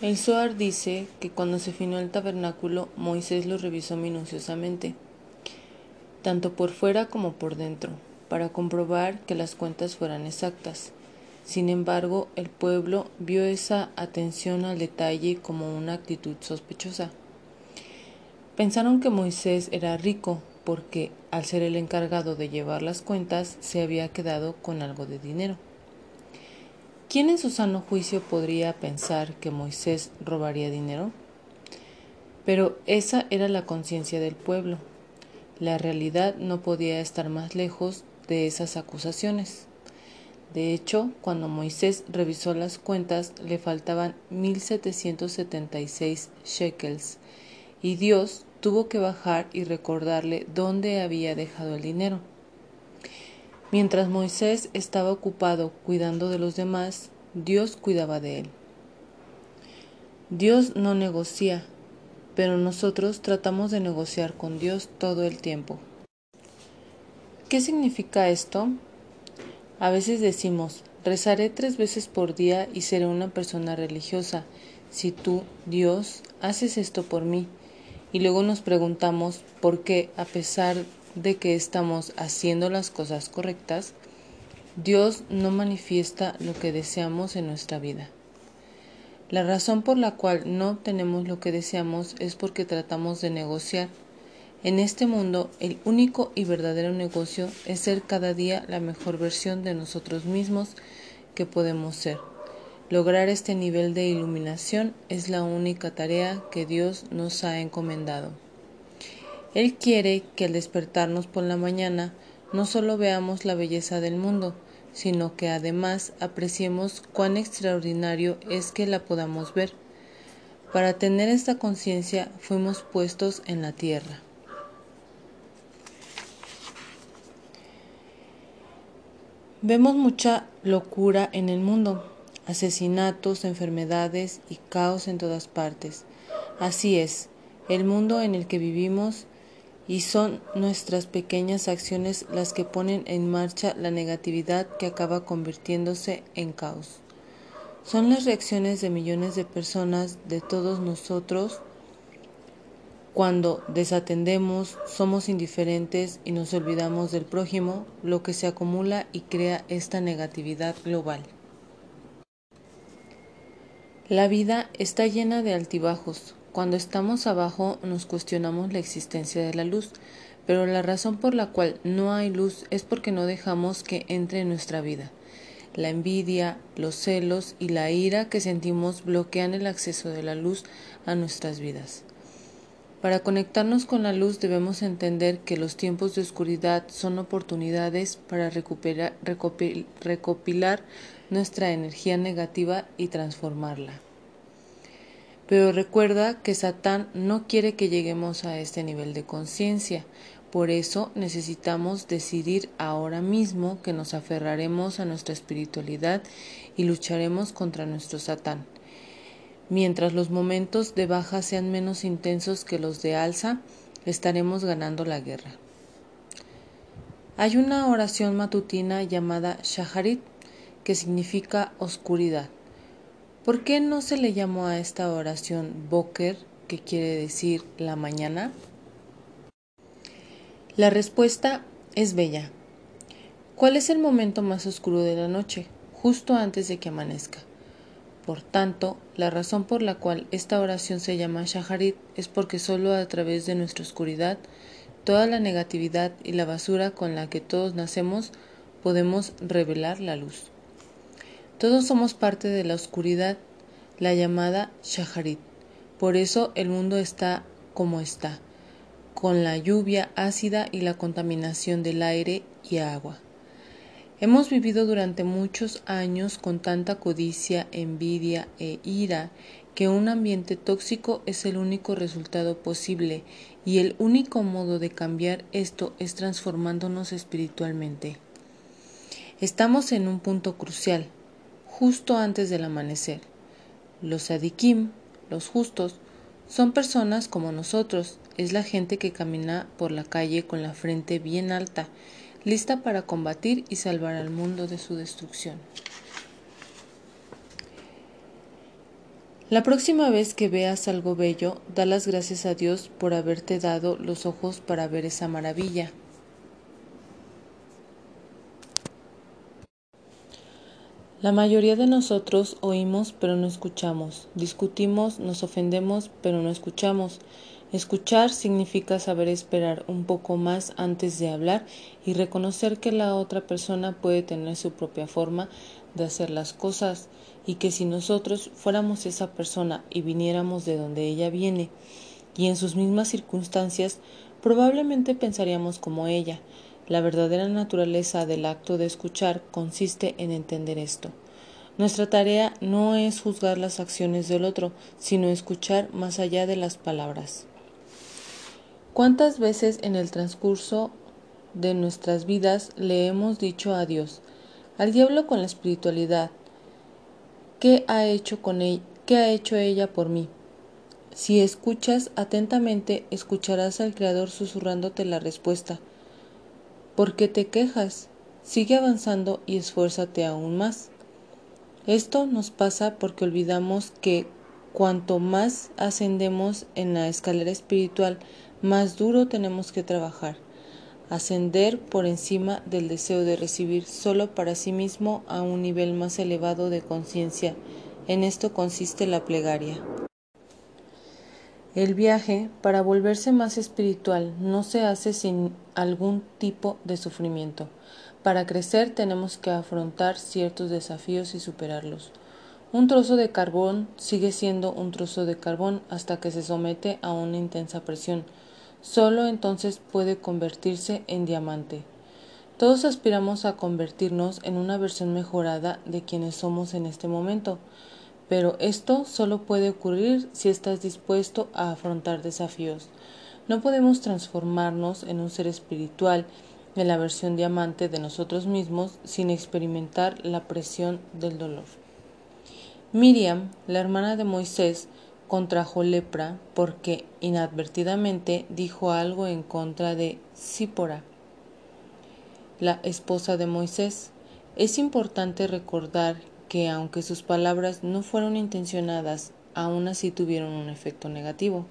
El Zohar dice que cuando se finó el tabernáculo, Moisés lo revisó minuciosamente, tanto por fuera como por dentro, para comprobar que las cuentas fueran exactas. Sin embargo, el pueblo vio esa atención al detalle como una actitud sospechosa. Pensaron que Moisés era rico porque, al ser el encargado de llevar las cuentas, se había quedado con algo de dinero. ¿Quién en su sano juicio podría pensar que Moisés robaría dinero? Pero esa era la conciencia del pueblo. La realidad no podía estar más lejos de esas acusaciones. De hecho, cuando Moisés revisó las cuentas, le faltaban 1776 shekels, y Dios tuvo que bajar y recordarle dónde había dejado el dinero. Mientras Moisés estaba ocupado cuidando de los demás, Dios cuidaba de él. Dios no negocia, pero nosotros tratamos de negociar con Dios todo el tiempo. ¿Qué significa esto? A veces decimos, rezaré tres veces por día y seré una persona religiosa, si tú, Dios, haces esto por mí. Y luego nos preguntamos por qué, a pesar de que estamos haciendo las cosas correctas, Dios no manifiesta lo que deseamos en nuestra vida. La razón por la cual no obtenemos lo que deseamos es porque tratamos de negociar. En este mundo, el único y verdadero negocio es ser cada día la mejor versión de nosotros mismos que podemos ser. Lograr este nivel de iluminación es la única tarea que Dios nos ha encomendado. Él quiere que al despertarnos por la mañana no solo veamos la belleza del mundo, sino que además apreciemos cuán extraordinario es que la podamos ver. Para tener esta conciencia fuimos puestos en la tierra. Vemos mucha locura en el mundo, asesinatos, enfermedades y caos en todas partes. Así es, el mundo en el que vivimos y son nuestras pequeñas acciones las que ponen en marcha la negatividad que acaba convirtiéndose en caos. Son las reacciones de millones de personas, de todos nosotros, cuando desatendemos, somos indiferentes y nos olvidamos del prójimo, lo que se acumula y crea esta negatividad global. La vida está llena de altibajos, cuando estamos abajo nos cuestionamos la existencia de la luz, pero la razón por la cual no hay luz es porque no dejamos que entre en nuestra vida. La envidia, los celos y la ira que sentimos bloquean el acceso de la luz a nuestras vidas. Para conectarnos con la luz debemos entender que los tiempos de oscuridad son oportunidades para recuperar, recopilar nuestra energía negativa y transformarla. Pero recuerda que Satán no quiere que lleguemos a este nivel de conciencia. Por eso necesitamos decidir ahora mismo que nos aferraremos a nuestra espiritualidad y lucharemos contra nuestro Satán. Mientras los momentos de baja sean menos intensos que los de alza, estaremos ganando la guerra. Hay una oración matutina llamada Shaharit, que significa oscuridad. ¿Por qué no se le llamó a esta oración Boker, que quiere decir la mañana? La respuesta es bella. ¿Cuál es el momento más oscuro de la noche? Justo antes de que amanezca. Por tanto, la razón por la cual esta oración se llama Shaharit es porque solo a través de nuestra oscuridad, toda la negatividad y la basura con la que todos nacemos, podemos revelar la luz. Todos somos parte de la oscuridad, la llamada Shaharit. Por eso el mundo está como está, con la lluvia ácida y la contaminación del aire y agua. Hemos vivido durante muchos años con tanta codicia, envidia e ira que un ambiente tóxico es el único resultado posible y el único modo de cambiar esto es transformándonos espiritualmente. Estamos en un punto crucial justo antes del amanecer. Los adikim, los justos, son personas como nosotros, es la gente que camina por la calle con la frente bien alta, lista para combatir y salvar al mundo de su destrucción. La próxima vez que veas algo bello, da las gracias a Dios por haberte dado los ojos para ver esa maravilla. La mayoría de nosotros oímos pero no escuchamos, discutimos, nos ofendemos pero no escuchamos. Escuchar significa saber esperar un poco más antes de hablar y reconocer que la otra persona puede tener su propia forma de hacer las cosas y que si nosotros fuéramos esa persona y viniéramos de donde ella viene y en sus mismas circunstancias, probablemente pensaríamos como ella. La verdadera naturaleza del acto de escuchar consiste en entender esto. Nuestra tarea no es juzgar las acciones del otro, sino escuchar más allá de las palabras. ¿Cuántas veces en el transcurso de nuestras vidas le hemos dicho a Dios, al diablo con la espiritualidad, ¿qué ha hecho con ella? ¿Qué ha hecho ella por mí? Si escuchas atentamente, escucharás al Creador susurrándote la respuesta. ¿Por qué te quejas? Sigue avanzando y esfuérzate aún más. Esto nos pasa porque olvidamos que cuanto más ascendemos en la escalera espiritual, más duro tenemos que trabajar ascender por encima del deseo de recibir solo para sí mismo a un nivel más elevado de conciencia. En esto consiste la plegaria. El viaje, para volverse más espiritual, no se hace sin algún tipo de sufrimiento. Para crecer tenemos que afrontar ciertos desafíos y superarlos. Un trozo de carbón sigue siendo un trozo de carbón hasta que se somete a una intensa presión Solo entonces puede convertirse en diamante. Todos aspiramos a convertirnos en una versión mejorada de quienes somos en este momento, pero esto solo puede ocurrir si estás dispuesto a afrontar desafíos. No podemos transformarnos en un ser espiritual en la versión diamante de nosotros mismos sin experimentar la presión del dolor. Miriam, la hermana de Moisés, contrajo lepra porque inadvertidamente dijo algo en contra de Sípora, la esposa de Moisés. Es importante recordar que aunque sus palabras no fueron intencionadas, aún así tuvieron un efecto negativo.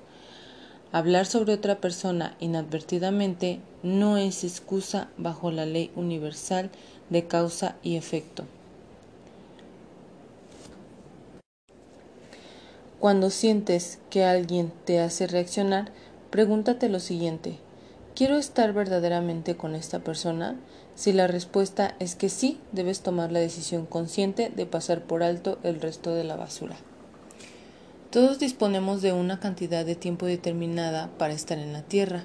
Hablar sobre otra persona inadvertidamente no es excusa bajo la ley universal de causa y efecto. Cuando sientes que alguien te hace reaccionar, pregúntate lo siguiente. ¿Quiero estar verdaderamente con esta persona? Si la respuesta es que sí, debes tomar la decisión consciente de pasar por alto el resto de la basura. Todos disponemos de una cantidad de tiempo determinada para estar en la Tierra,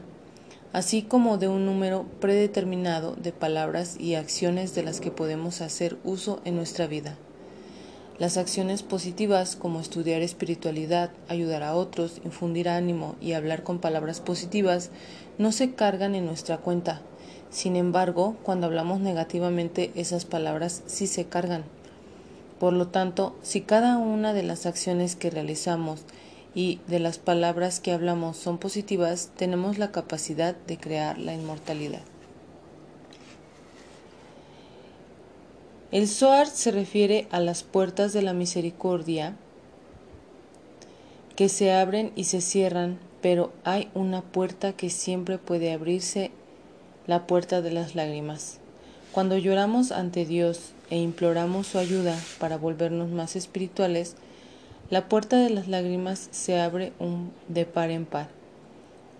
así como de un número predeterminado de palabras y acciones de las que podemos hacer uso en nuestra vida. Las acciones positivas como estudiar espiritualidad, ayudar a otros, infundir ánimo y hablar con palabras positivas no se cargan en nuestra cuenta. Sin embargo, cuando hablamos negativamente esas palabras sí se cargan. Por lo tanto, si cada una de las acciones que realizamos y de las palabras que hablamos son positivas, tenemos la capacidad de crear la inmortalidad. El Zohar se refiere a las puertas de la misericordia que se abren y se cierran, pero hay una puerta que siempre puede abrirse, la puerta de las lágrimas. Cuando lloramos ante Dios e imploramos su ayuda para volvernos más espirituales, la puerta de las lágrimas se abre un de par en par.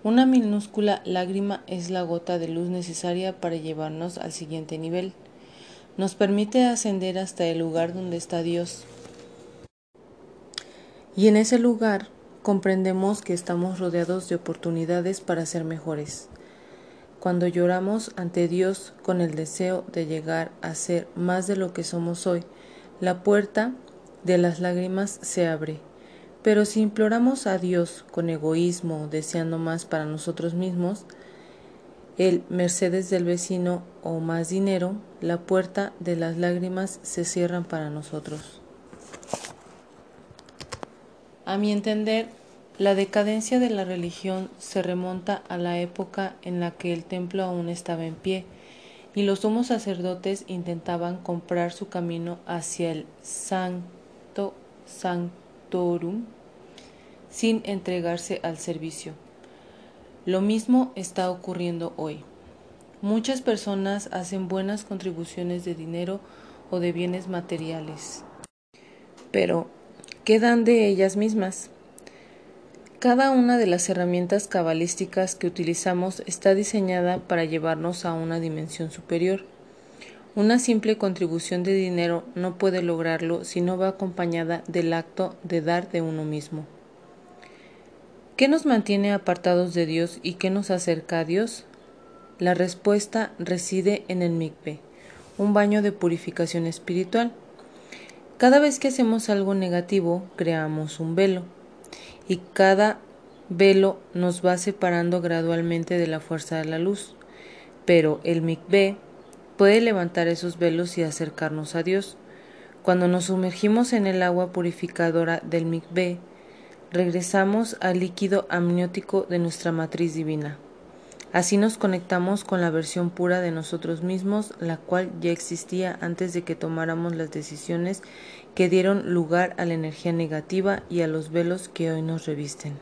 Una minúscula lágrima es la gota de luz necesaria para llevarnos al siguiente nivel nos permite ascender hasta el lugar donde está Dios. Y en ese lugar comprendemos que estamos rodeados de oportunidades para ser mejores. Cuando lloramos ante Dios con el deseo de llegar a ser más de lo que somos hoy, la puerta de las lágrimas se abre. Pero si imploramos a Dios con egoísmo, deseando más para nosotros mismos, el Mercedes del vecino o más dinero, la puerta de las lágrimas se cierran para nosotros. A mi entender, la decadencia de la religión se remonta a la época en la que el templo aún estaba en pie y los sumos sacerdotes intentaban comprar su camino hacia el Santo Doctorum sin entregarse al servicio. Lo mismo está ocurriendo hoy. Muchas personas hacen buenas contribuciones de dinero o de bienes materiales, pero ¿qué dan de ellas mismas? Cada una de las herramientas cabalísticas que utilizamos está diseñada para llevarnos a una dimensión superior. Una simple contribución de dinero no puede lograrlo si no va acompañada del acto de dar de uno mismo. ¿Qué nos mantiene apartados de Dios y qué nos acerca a Dios? La respuesta reside en el mikve, un baño de purificación espiritual. Cada vez que hacemos algo negativo, creamos un velo y cada velo nos va separando gradualmente de la fuerza de la luz. Pero el mikveh puede levantar esos velos y acercarnos a Dios. Cuando nos sumergimos en el agua purificadora del mikveh, regresamos al líquido amniótico de nuestra matriz divina. Así nos conectamos con la versión pura de nosotros mismos, la cual ya existía antes de que tomáramos las decisiones que dieron lugar a la energía negativa y a los velos que hoy nos revisten.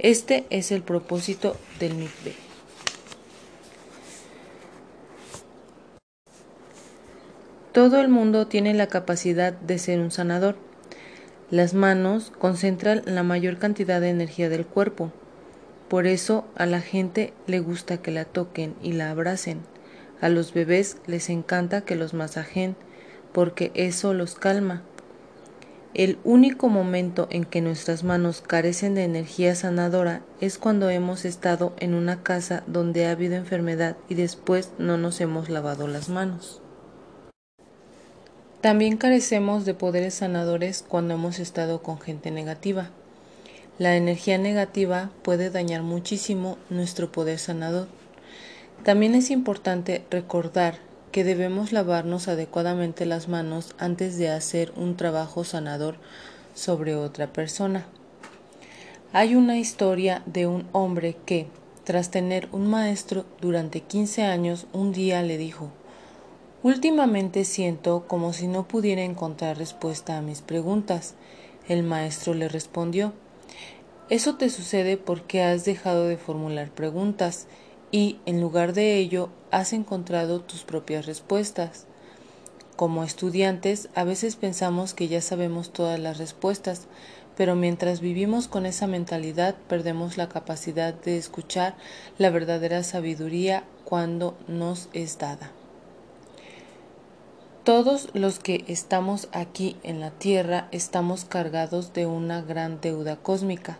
Este es el propósito del mikveh. Todo el mundo tiene la capacidad de ser un sanador. Las manos concentran la mayor cantidad de energía del cuerpo. Por eso a la gente le gusta que la toquen y la abracen. A los bebés les encanta que los masajen porque eso los calma. El único momento en que nuestras manos carecen de energía sanadora es cuando hemos estado en una casa donde ha habido enfermedad y después no nos hemos lavado las manos. También carecemos de poderes sanadores cuando hemos estado con gente negativa. La energía negativa puede dañar muchísimo nuestro poder sanador. También es importante recordar que debemos lavarnos adecuadamente las manos antes de hacer un trabajo sanador sobre otra persona. Hay una historia de un hombre que, tras tener un maestro durante 15 años, un día le dijo Últimamente siento como si no pudiera encontrar respuesta a mis preguntas. El maestro le respondió eso te sucede porque has dejado de formular preguntas y, en lugar de ello, has encontrado tus propias respuestas. Como estudiantes, a veces pensamos que ya sabemos todas las respuestas, pero mientras vivimos con esa mentalidad perdemos la capacidad de escuchar la verdadera sabiduría cuando nos es dada. Todos los que estamos aquí en la Tierra estamos cargados de una gran deuda cósmica.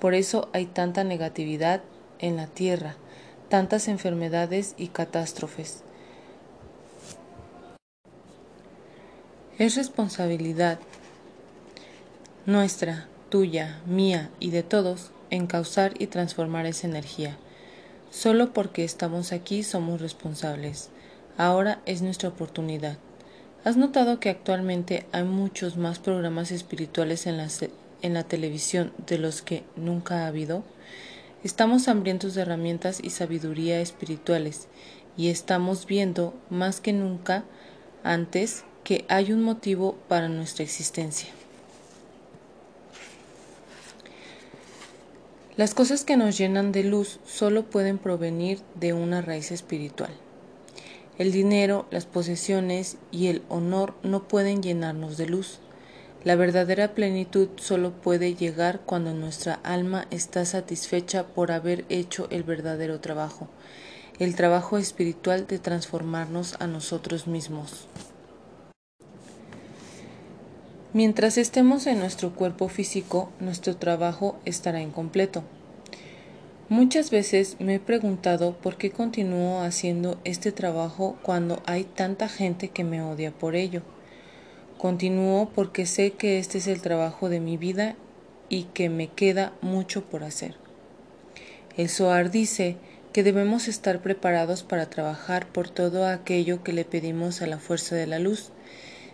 Por eso hay tanta negatividad en la tierra, tantas enfermedades y catástrofes. Es responsabilidad nuestra, tuya, mía y de todos encauzar y transformar esa energía. Solo porque estamos aquí somos responsables. Ahora es nuestra oportunidad. ¿Has notado que actualmente hay muchos más programas espirituales en las en la televisión de los que nunca ha habido? Estamos hambrientos de herramientas y sabiduría espirituales y estamos viendo más que nunca antes que hay un motivo para nuestra existencia. Las cosas que nos llenan de luz solo pueden provenir de una raíz espiritual. El dinero, las posesiones y el honor no pueden llenarnos de luz. La verdadera plenitud solo puede llegar cuando nuestra alma está satisfecha por haber hecho el verdadero trabajo, el trabajo espiritual de transformarnos a nosotros mismos. Mientras estemos en nuestro cuerpo físico, nuestro trabajo estará incompleto. Muchas veces me he preguntado por qué continúo haciendo este trabajo cuando hay tanta gente que me odia por ello. Continúo porque sé que este es el trabajo de mi vida y que me queda mucho por hacer. El Soar dice que debemos estar preparados para trabajar por todo aquello que le pedimos a la fuerza de la luz.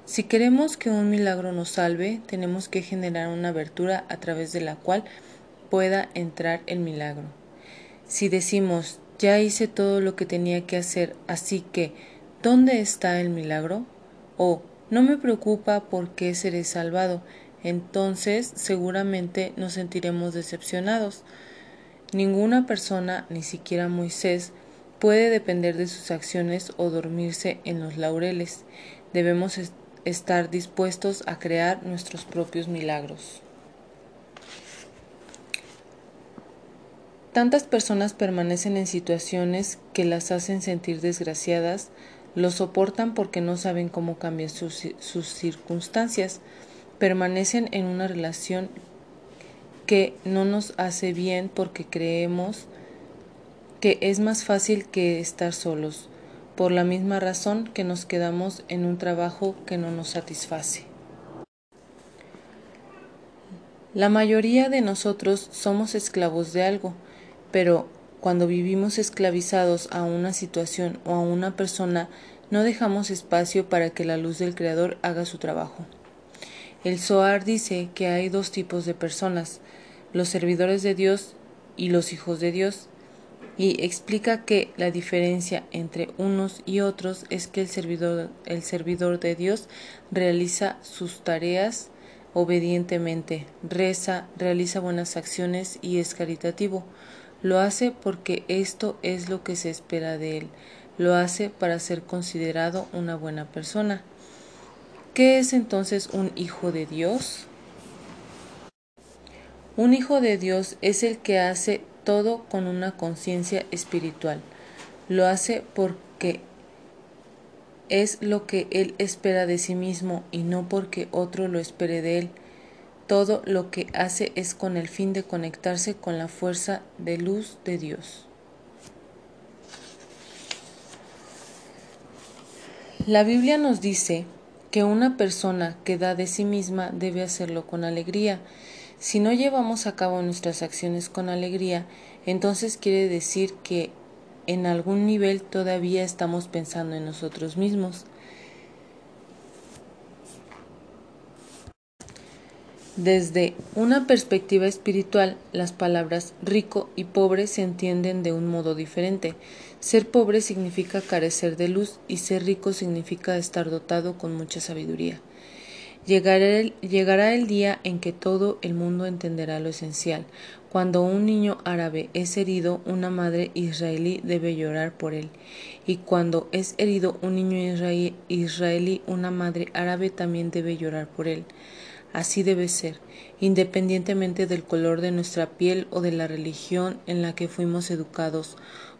Si queremos que un milagro nos salve, tenemos que generar una abertura a través de la cual pueda entrar el milagro. Si decimos, ya hice todo lo que tenía que hacer, así que, ¿dónde está el milagro? O, no me preocupa por qué seré salvado. entonces seguramente nos sentiremos decepcionados. Ninguna persona, ni siquiera Moisés, puede depender de sus acciones o dormirse en los laureles. Debemos estar dispuestos a crear nuestros propios milagros. Tantas personas permanecen en situaciones que las hacen sentir desgraciadas, lo soportan porque no saben cómo cambiar sus, sus circunstancias, permanecen en una relación que no nos hace bien porque creemos que es más fácil que estar solos, por la misma razón que nos quedamos en un trabajo que no nos satisface. La mayoría de nosotros somos esclavos de algo, pero cuando vivimos esclavizados a una situación o a una persona, no dejamos espacio para que la luz del Creador haga su trabajo. El Zohar dice que hay dos tipos de personas, los servidores de Dios y los hijos de Dios, y explica que la diferencia entre unos y otros es que el servidor, el servidor de Dios realiza sus tareas obedientemente, reza, realiza buenas acciones y es caritativo. Lo hace porque esto es lo que se espera de él. Lo hace para ser considerado una buena persona. ¿Qué es entonces un hijo de Dios? Un hijo de Dios es el que hace todo con una conciencia espiritual. Lo hace porque es lo que él espera de sí mismo y no porque otro lo espere de él. Todo lo que hace es con el fin de conectarse con la fuerza de luz de Dios. La Biblia nos dice que una persona que da de sí misma debe hacerlo con alegría. Si no llevamos a cabo nuestras acciones con alegría, entonces quiere decir que en algún nivel todavía estamos pensando en nosotros mismos. Desde una perspectiva espiritual, las palabras rico y pobre se entienden de un modo diferente. Ser pobre significa carecer de luz y ser rico significa estar dotado con mucha sabiduría. Llegará el, llegará el día en que todo el mundo entenderá lo esencial. Cuando un niño árabe es herido, una madre israelí debe llorar por él. Y cuando es herido un niño israelí, una madre árabe también debe llorar por él. Así debe ser, independientemente del color de nuestra piel o de la religión en la que fuimos educados.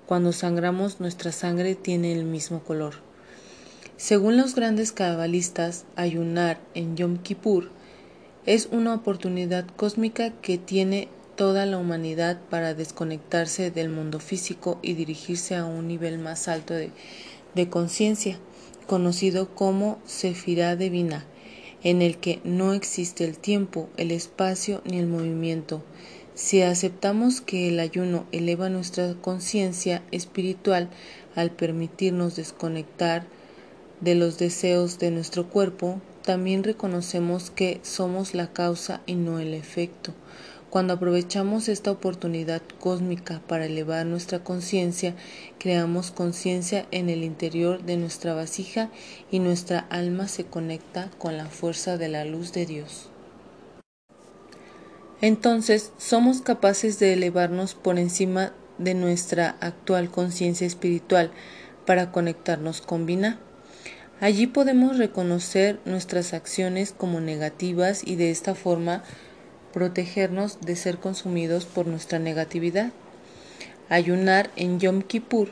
Cuando sangramos, nuestra sangre tiene el mismo color. Según los grandes cabalistas, ayunar en Yom Kippur es una oportunidad cósmica que tiene toda la humanidad para desconectarse del mundo físico y dirigirse a un nivel más alto de, conciencia, conocido como Sefirá Divina en el que no existe el tiempo, el espacio ni el movimiento. Si aceptamos que el ayuno eleva nuestra conciencia espiritual al permitirnos desconectar de los deseos de nuestro cuerpo, también reconocemos que somos la causa y no el efecto. Cuando aprovechamos esta oportunidad cósmica para elevar nuestra conciencia, creamos conciencia en el interior de nuestra vasija y nuestra alma se conecta con la fuerza de la luz de Dios. Entonces somos capaces de elevarnos por encima de nuestra actual conciencia espiritual para conectarnos con Vina. Allí podemos reconocer nuestras acciones como negativas y de esta forma protegernos de ser consumidos por nuestra negatividad. Ayunar en Yom Kippur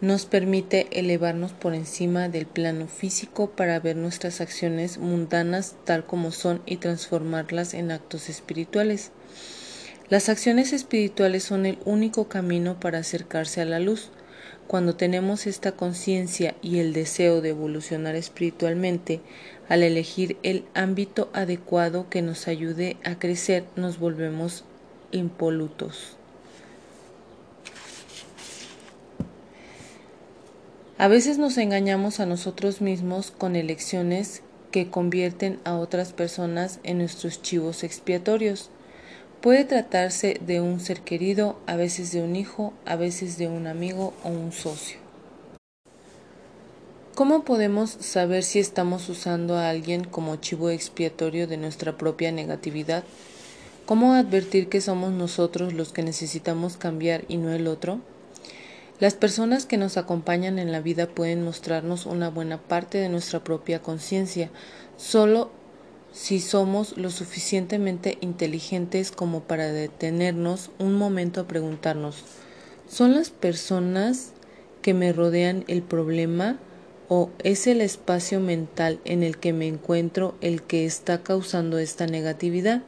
nos permite elevarnos por encima del plano físico para ver nuestras acciones mundanas tal como son y transformarlas en actos espirituales. Las acciones espirituales son el único camino para acercarse a la luz. Cuando tenemos esta conciencia y el deseo de evolucionar espiritualmente, al elegir el ámbito adecuado que nos ayude a crecer, nos volvemos impolutos. A veces nos engañamos a nosotros mismos con elecciones que convierten a otras personas en nuestros chivos expiatorios. Puede tratarse de un ser querido, a veces de un hijo, a veces de un amigo o un socio. ¿Cómo podemos saber si estamos usando a alguien como chivo expiatorio de nuestra propia negatividad? ¿Cómo advertir que somos nosotros los que necesitamos cambiar y no el otro? Las personas que nos acompañan en la vida pueden mostrarnos una buena parte de nuestra propia conciencia, solo si somos lo suficientemente inteligentes como para detenernos un momento a preguntarnos, ¿son las personas que me rodean el problema o es el espacio mental en el que me encuentro el que está causando esta negatividad?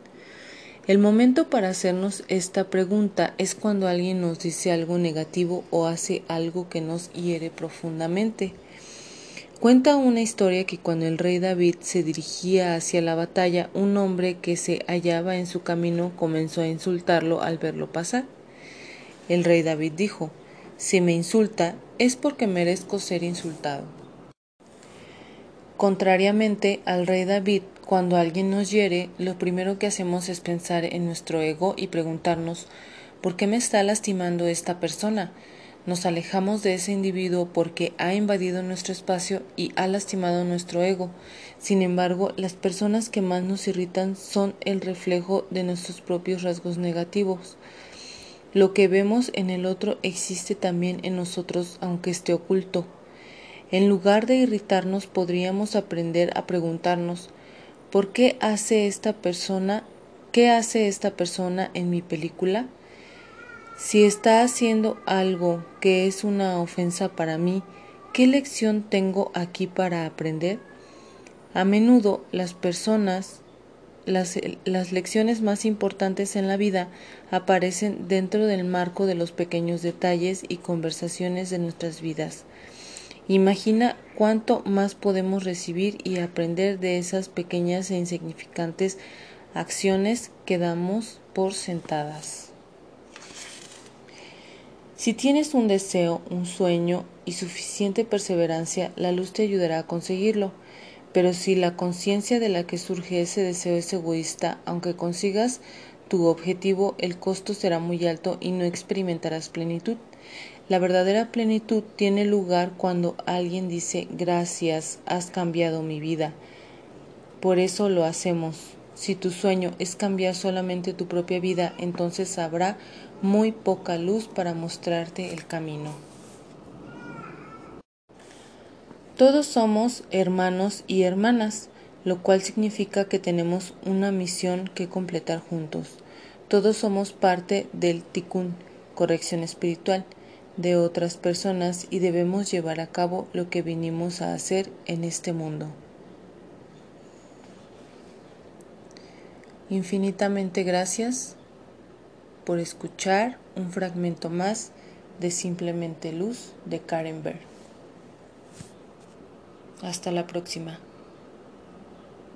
El momento para hacernos esta pregunta es cuando alguien nos dice algo negativo o hace algo que nos hiere profundamente. Cuenta una historia que cuando el rey David se dirigía hacia la batalla, un hombre que se hallaba en su camino comenzó a insultarlo al verlo pasar. El rey David dijo, Si me insulta es porque merezco ser insultado. Contrariamente al rey David, cuando alguien nos hiere, lo primero que hacemos es pensar en nuestro ego y preguntarnos ¿por qué me está lastimando esta persona? Nos alejamos de ese individuo porque ha invadido nuestro espacio y ha lastimado nuestro ego. Sin embargo, las personas que más nos irritan son el reflejo de nuestros propios rasgos negativos. Lo que vemos en el otro existe también en nosotros, aunque esté oculto. En lugar de irritarnos, podríamos aprender a preguntarnos ¿por qué hace esta persona? ¿Qué hace esta persona en mi película? Si está haciendo algo que es una ofensa para mí, ¿qué lección tengo aquí para aprender? A menudo las personas, las, las, lecciones más importantes en la vida aparecen dentro del marco de los pequeños detalles y conversaciones de nuestras vidas. Imagina cuánto más podemos recibir y aprender de esas pequeñas e insignificantes acciones que damos por sentadas. Si tienes un deseo, un sueño y suficiente perseverancia, la luz te ayudará a conseguirlo. Pero si la conciencia de la que surge ese deseo es egoísta, aunque consigas tu objetivo, el costo será muy alto y no experimentarás plenitud. La verdadera plenitud tiene lugar cuando alguien dice gracias, has cambiado mi vida. Por eso lo hacemos. Si tu sueño es cambiar solamente tu propia vida, entonces habrá muy poca luz para mostrarte el camino. Todos somos hermanos y hermanas, lo cual significa que tenemos una misión que completar juntos. Todos somos parte del tikkun, corrección espiritual de otras personas y debemos llevar a cabo lo que vinimos a hacer en este mundo. Infinitamente gracias por escuchar un fragmento más de Simplemente Luz de Karen Berg. Hasta la próxima.